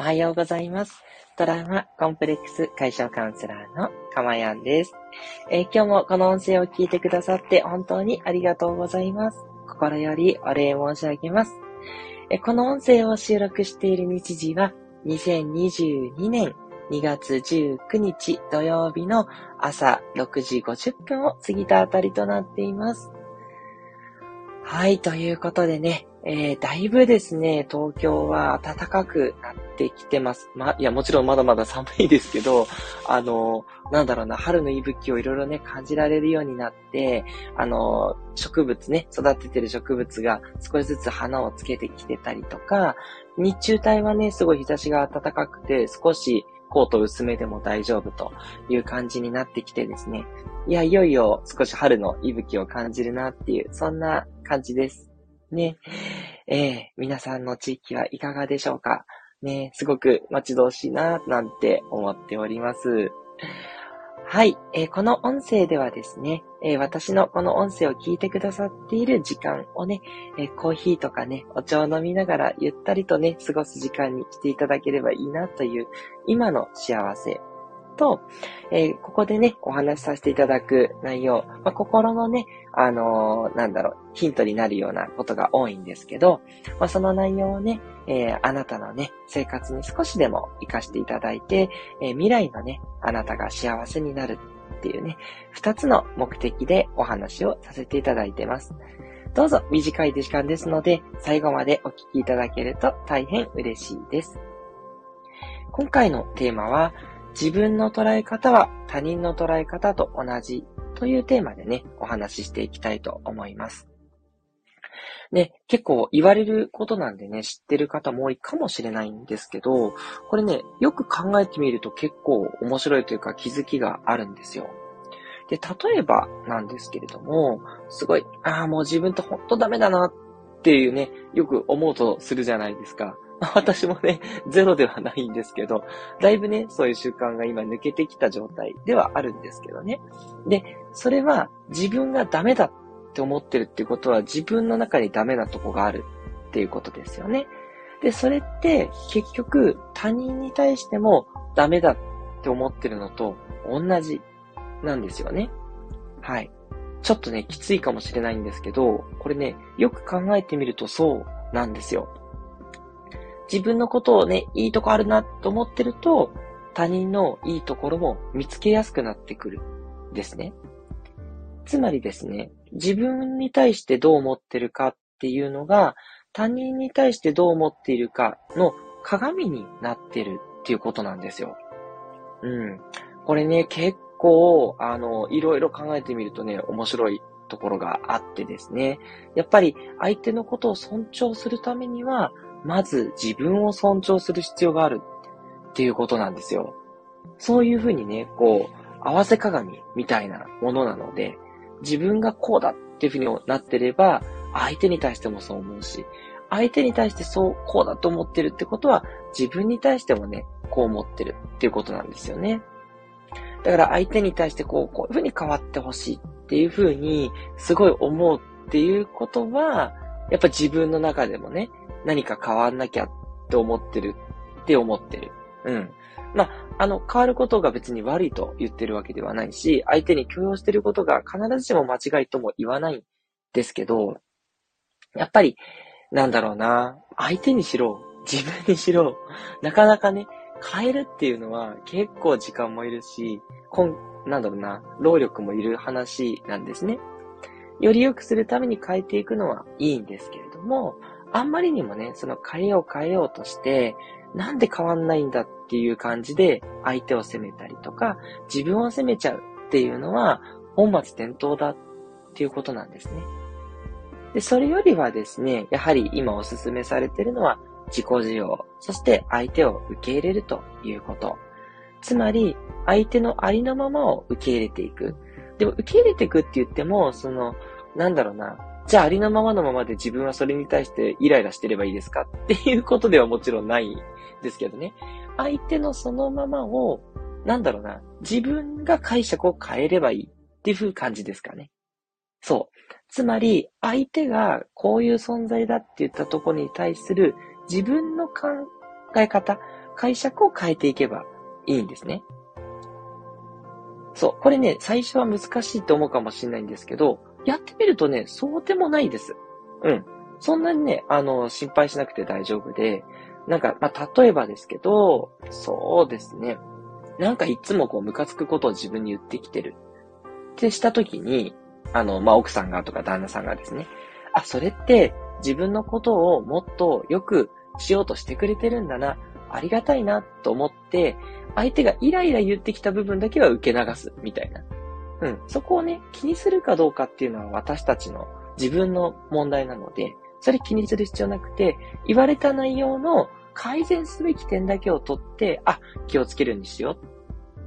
おはようございます。トラウマコンプレックス解消カウンセラーのかまやんです、えー、今日もこの音声を聞いてくださって本当にありがとうございます。心よりお礼申し上げます。えー、この音声を収録している日時は2022年2月19日土曜日の朝6時50分を過ぎたあたりとなっています。はい、ということでね、えー、だいぶですね、東京は暖かくてきてます。ま、いや、もちろんまだまだ寒いですけど、あの、なんだろうな、春の息吹をいろいろね、感じられるようになって、あの、植物ね、育ててる植物が少しずつ花をつけてきてたりとか、日中帯はね、すごい日差しが暖かくて、少しコート薄めでも大丈夫という感じになってきてですね。いや、いよいよ少し春の息吹を感じるなっていう、そんな感じです。ね。えー、皆さんの地域はいかがでしょうか？ね、すごく待ち遠しいな、なんて思っております。はい、えー、この音声ではですね、えー、私のこの音声を聞いてくださっている時間をね、えー、コーヒーとかね、お茶を飲みながらゆったりとね、過ごす時間にしていただければいいなという、今の幸せと、えー、ここでね、お話しさせていただく内容、まあ、心のね、あのー、なんだろう、ヒントになるようなことが多いんですけど、まあ、その内容をね、えー、あなたのね、生活に少しでも活かしていただいて、え未来のね、あなたが幸せになるっていうね、二つの目的でお話をさせていただいてます。どうぞ短い時間ですので、最後までお聞きいただけると大変嬉しいです。今回のテーマは、自分の捉え方は他人の捉え方と同じというテーマでね、お話ししていきたいと思います。ね、結構言われることなんでね、知ってる方も多いかもしれないんですけど、これね、よく考えてみると結構面白いというか気づきがあるんですよ。で、例えばなんですけれども、すごい、ああ、もう自分とほんとダメだなっていうね、よく思うとするじゃないですか。私もね、ゼロではないんですけど、だいぶね、そういう習慣が今抜けてきた状態ではあるんですけどね。で、それは自分がダメだって思ってるっていうことは自分の中にダメなとこがあるっていうことですよね。で、それって結局他人に対してもダメだって思ってるのと同じなんですよね。はい。ちょっとね、きついかもしれないんですけど、これね、よく考えてみるとそうなんですよ。自分のことをね、いいとこあるなと思ってると、他人のいいところも見つけやすくなってくる。ですね。つまりですね、自分に対してどう思ってるかっていうのが、他人に対してどう思っているかの鏡になってるっていうことなんですよ。うん。これね、結構、あの、いろいろ考えてみるとね、面白いところがあってですね。やっぱり相手のことを尊重するためには、まず自分を尊重する必要があるっていうことなんですよ。そういうふうにね、こう、合わせ鏡みたいなものなので、自分がこうだっていうふうになってれば、相手に対してもそう思うし、相手に対してそう、こうだと思ってるってことは、自分に対してもね、こう思ってるっていうことなんですよね。だから相手に対してこう、こういうふうに変わってほしいっていうふうに、すごい思うっていうことは、やっぱ自分の中でもね、何か変わんなきゃって思ってるって思ってる。うん。まあ、あの、変わることが別に悪いと言ってるわけではないし、相手に許容してることが必ずしも間違いとも言わないんですけど、やっぱり、なんだろうな、相手にしろ、自分にしろ、なかなかね、変えるっていうのは結構時間もいるし、こん、なんだろうな、労力もいる話なんですね。より良くするために変えていくのはいいんですけれども、あんまりにもね、その変えよう変えようとして、なんで変わんないんだっていう感じで相手を責めたりとか、自分を責めちゃうっていうのは本末転倒だっていうことなんですね。で、それよりはですね、やはり今お勧めされているのは自己需要、そして相手を受け入れるということ。つまり、相手のありのままを受け入れていく。でも、受け入れていくって言っても、その、なんだろうな、じゃあありのままのままで自分はそれに対してイライラしてればいいですかっていうことではもちろんないですけどね。相手のそのままを、なんだろうな、自分が解釈を変えればいいっていう感じですかね。そう。つまり、相手がこういう存在だって言ったとこに対する自分の感え方、解釈を変えていけばいいんですね。そう。これね、最初は難しいと思うかもしれないんですけど、やってみるとね、そうでもないです。うん。そんなにね、あの、心配しなくて大丈夫で、なんか、まあ、例えばですけど、そうですね。なんかいつもこう、ムカつくことを自分に言ってきてる。ってしたときに、あの、まあ、奥さんがとか旦那さんがですね、あ、それって自分のことをもっとよくしようとしてくれてるんだな。ありがたいなと思って、相手がイライラ言ってきた部分だけは受け流すみたいな。うん。そこをね、気にするかどうかっていうのは私たちの自分の問題なので、それ気にする必要なくて、言われた内容の改善すべき点だけを取って、あ、気をつけるようにしよう。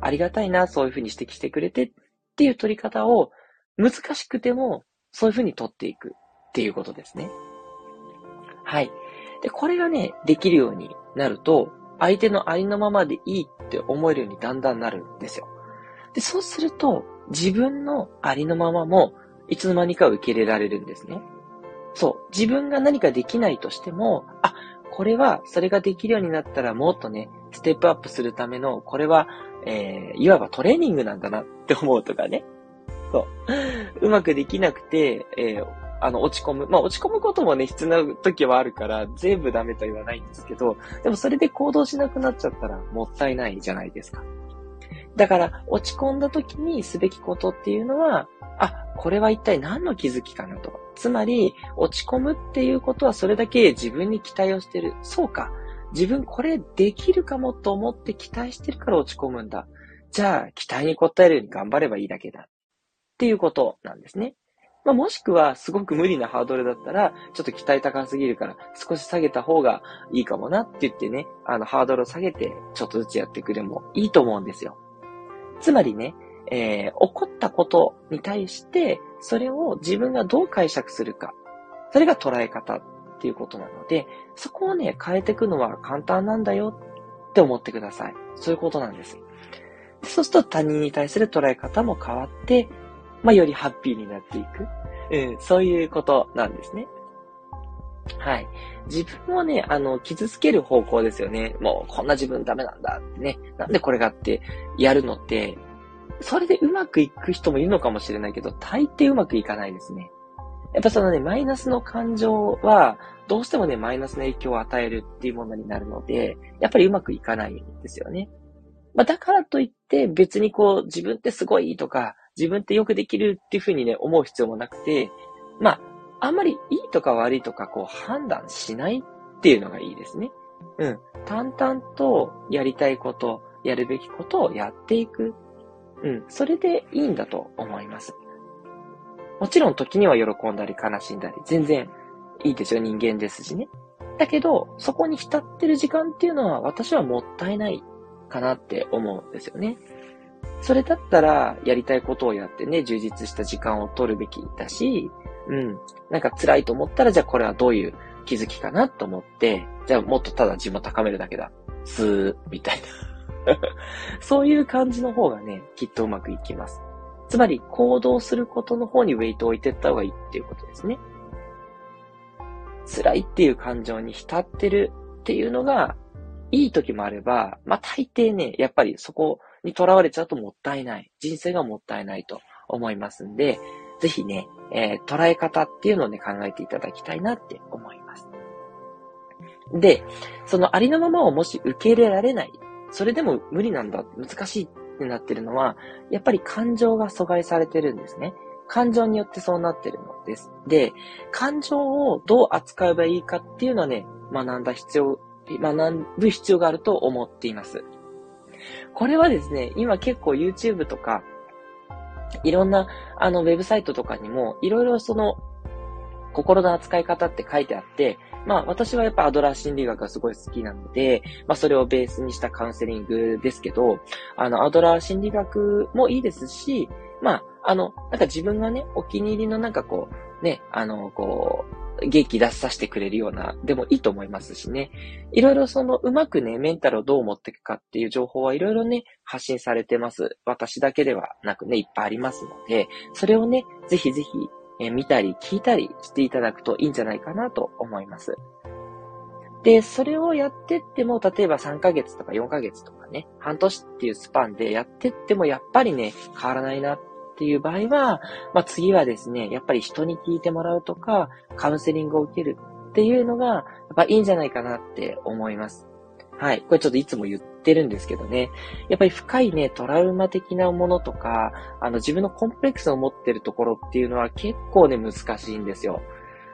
ありがたいな、そういうふうに指摘してくれてっていう取り方を、難しくても、そういうふうに取っていくっていうことですね。はい。で、これがね、できるようになると、相手のありのままでいいって思えるようにだんだんなるんですよ。で、そうすると、自分のありのままも、いつの間にか受け入れられるんですね。そう。自分が何かできないとしても、あ、これは、それができるようになったらもっとね、ステップアップするための、これは、えー、いわばトレーニングなんだなって思うとかね。そう。うまくできなくて、えー、あの、落ち込む。まあ、落ち込むこともね、必要な時はあるから、全部ダメとは言わないんですけど、でもそれで行動しなくなっちゃったらもったいないじゃないですか。だから、落ち込んだ時にすべきことっていうのは、あ、これは一体何の気づきかなと。つまり、落ち込むっていうことはそれだけ自分に期待をしてる。そうか。自分これできるかもと思って期待してるから落ち込むんだ。じゃあ、期待に応えるように頑張ればいいだけだ。っていうことなんですね。まあ、もしくは、すごく無理なハードルだったら、ちょっと期待高すぎるから、少し下げた方がいいかもなって言ってね、あの、ハードルを下げて、ちょっとずつやってくれもいいと思うんですよ。つまりね、えー、起こったことに対して、それを自分がどう解釈するか。それが捉え方っていうことなので、そこをね、変えていくのは簡単なんだよって思ってください。そういうことなんです。そうすると他人に対する捉え方も変わって、まあ、よりハッピーになっていく。うん、そういうことなんですね。はい。自分をね、あの、傷つける方向ですよね。もう、こんな自分ダメなんだってね。なんでこれがってやるのって、それでうまくいく人もいるのかもしれないけど、大抵うまくいかないですね。やっぱそのね、マイナスの感情は、どうしてもね、マイナスの影響を与えるっていうものになるので、やっぱりうまくいかないんですよね。まあ、だからといって別にこう自分ってすごいとか、自分ってよくできるっていうふうにね、思う必要もなくて、まあ、あんまりいいとか悪いとかこう判断しないっていうのがいいですね。うん。淡々とやりたいこと、やるべきことをやっていく。うん。それでいいんだと思います。もちろん時には喜んだり悲しんだり、全然いいですよ。人間ですしね。だけど、そこに浸ってる時間っていうのは私はもったいないかなって思うんですよね。それだったら、やりたいことをやってね、充実した時間を取るべきだし、うん。なんか辛いと思ったら、じゃあこれはどういう気づきかなと思って、じゃあもっとただ自分を高めるだけだ。スー、みたいな。そういう感じの方がね、きっとうまくいきます。つまり、行動することの方にウェイトを置いていった方がいいっていうことですね。辛いっていう感情に浸ってるっていうのが、いい時もあれば、まあ大抵ね、やっぱりそこに囚われちゃうともったいない。人生がもったいないと思いますんで、ぜひね、えー、捉え方っていうのをね、考えていただきたいなって思います。で、そのありのままをもし受け入れられない、それでも無理なんだ、難しいってなってるのは、やっぱり感情が阻害されてるんですね。感情によってそうなってるのです。で、感情をどう扱えばいいかっていうのはね、学んだ必要学ぶ必要があると思っています。これはですね、今結構 YouTube とか、いろんな、あの、ウェブサイトとかにも、いろいろその、心の扱い方って書いてあって、まあ私はやっぱアドラー心理学がすごい好きなので、まあそれをベースにしたカウンセリングですけど、あの、アドラー心理学もいいですし、まあ、あの、なんか自分がね、お気に入りのなんかこう、ね、あの、こう、元気出させてくれるような、でもいいと思いますしね。いろいろその、うまくね、メンタルをどう持っていくかっていう情報はいろいろね、発信されてます。私だけではなくね、いっぱいありますので、それをね、ぜひぜひ、え見たり聞いたりしていただくといいんじゃないかなと思います。で、それをやってっても、例えば3ヶ月とか4ヶ月とかね、半年っていうスパンでやってっても、やっぱりね、変わらないなっっていう場合は、まあ次はですね、やっぱり人に聞いてもらうとか、カウンセリングを受けるっていうのが、やっぱいいんじゃないかなって思います。はい。これちょっといつも言ってるんですけどね。やっぱり深いね、トラウマ的なものとか、あの自分のコンプレックスを持ってるところっていうのは結構ね、難しいんですよ。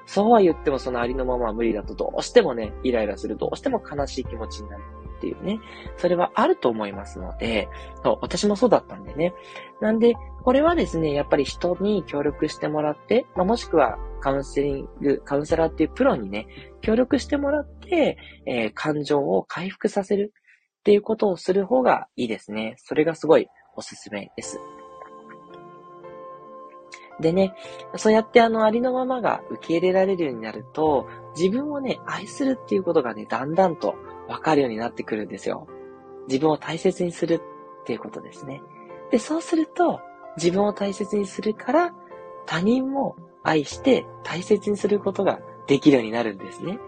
そうは言ってもそのありのままは無理だとどうしてもね、イライラする、どうしても悲しい気持ちになるっていうね、それはあると思いますので、そう私もそうだったんでね。なんで、これはですね、やっぱり人に協力してもらって、まあ、もしくはカウンセリング、カウンセラーっていうプロにね、協力してもらって、えー、感情を回復させるっていうことをする方がいいですね。それがすごいおすすめです。でね、そうやってあのありのままが受け入れられるようになると、自分をね、愛するっていうことがね、だんだんとわかるようになってくるんですよ。自分を大切にするっていうことですね。で、そうすると、自分を大切にするから、他人も愛して大切にすることができるようになるんですね。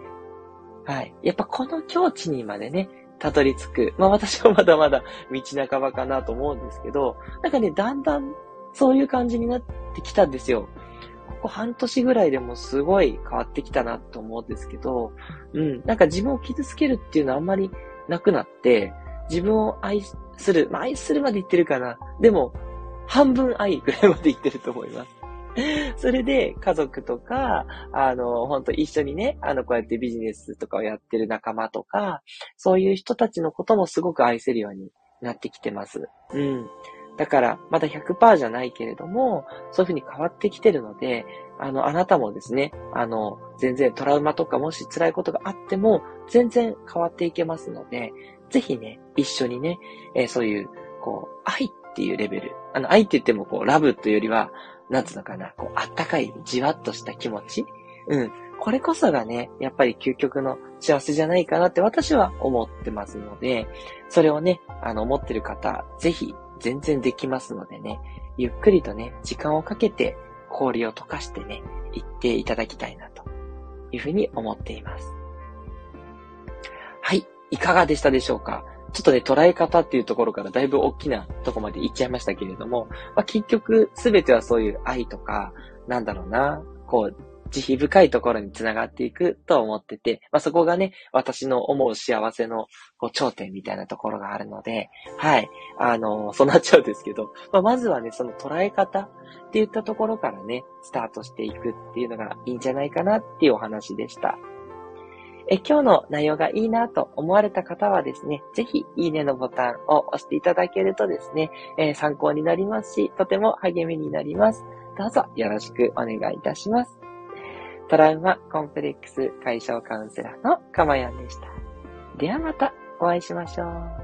はい。やっぱこの境地にまでね、たどり着く。まあ私はまだまだ道半ばかなと思うんですけど、なんかね、だんだんそういう感じになってきたんですよ。ここ半年ぐらいでもすごい変わってきたなと思うんですけど、うん、なんか自分を傷つけるっていうのはあんまりなくなって、自分を愛する、まあ、愛するまで言ってるかな。でも、半分愛ぐらいまで言ってると思います。それで、家族とか、あの、本当一緒にね、あの、こうやってビジネスとかをやってる仲間とか、そういう人たちのこともすごく愛せるようになってきてます。うん。だから、まだ100%じゃないけれども、そういうふうに変わってきてるので、あの、あなたもですね、あの、全然トラウマとかもし辛いことがあっても、全然変わっていけますので、ぜひね、一緒にね、えー、そういう、こう、愛っっていうレベル。あの、愛って言っても、こう、ラブというよりは、なんつうのかな、こう、あったかい、じわっとした気持ち。うん。これこそがね、やっぱり究極の幸せじゃないかなって私は思ってますので、それをね、あの、思ってる方、ぜひ全然できますのでね、ゆっくりとね、時間をかけて氷を溶かしてね、行っていただきたいなというふうに思っています。はい。いかがでしたでしょうか？ちょっとね、捉え方っていうところからだいぶ大きなとこまで行っちゃいましたけれども、まあ、結局すべてはそういう愛とか、なんだろうな、こう、慈悲深いところにつながっていくと思ってて、まあ、そこがね、私の思う幸せのこう頂点みたいなところがあるので、はい。あのー、そうなっちゃうんですけど、まあ、まずはね、その捉え方っていったところからね、スタートしていくっていうのがいいんじゃないかなっていうお話でした。え今日の内容がいいなと思われた方はですね、ぜひいいねのボタンを押していただけるとですね、え、参考になりますし、とても励みになります。どうぞよろしくお願いいたします。トラウマコンプレックス解消カウンセラーのかまやんでした。ではまたお会いしましょう。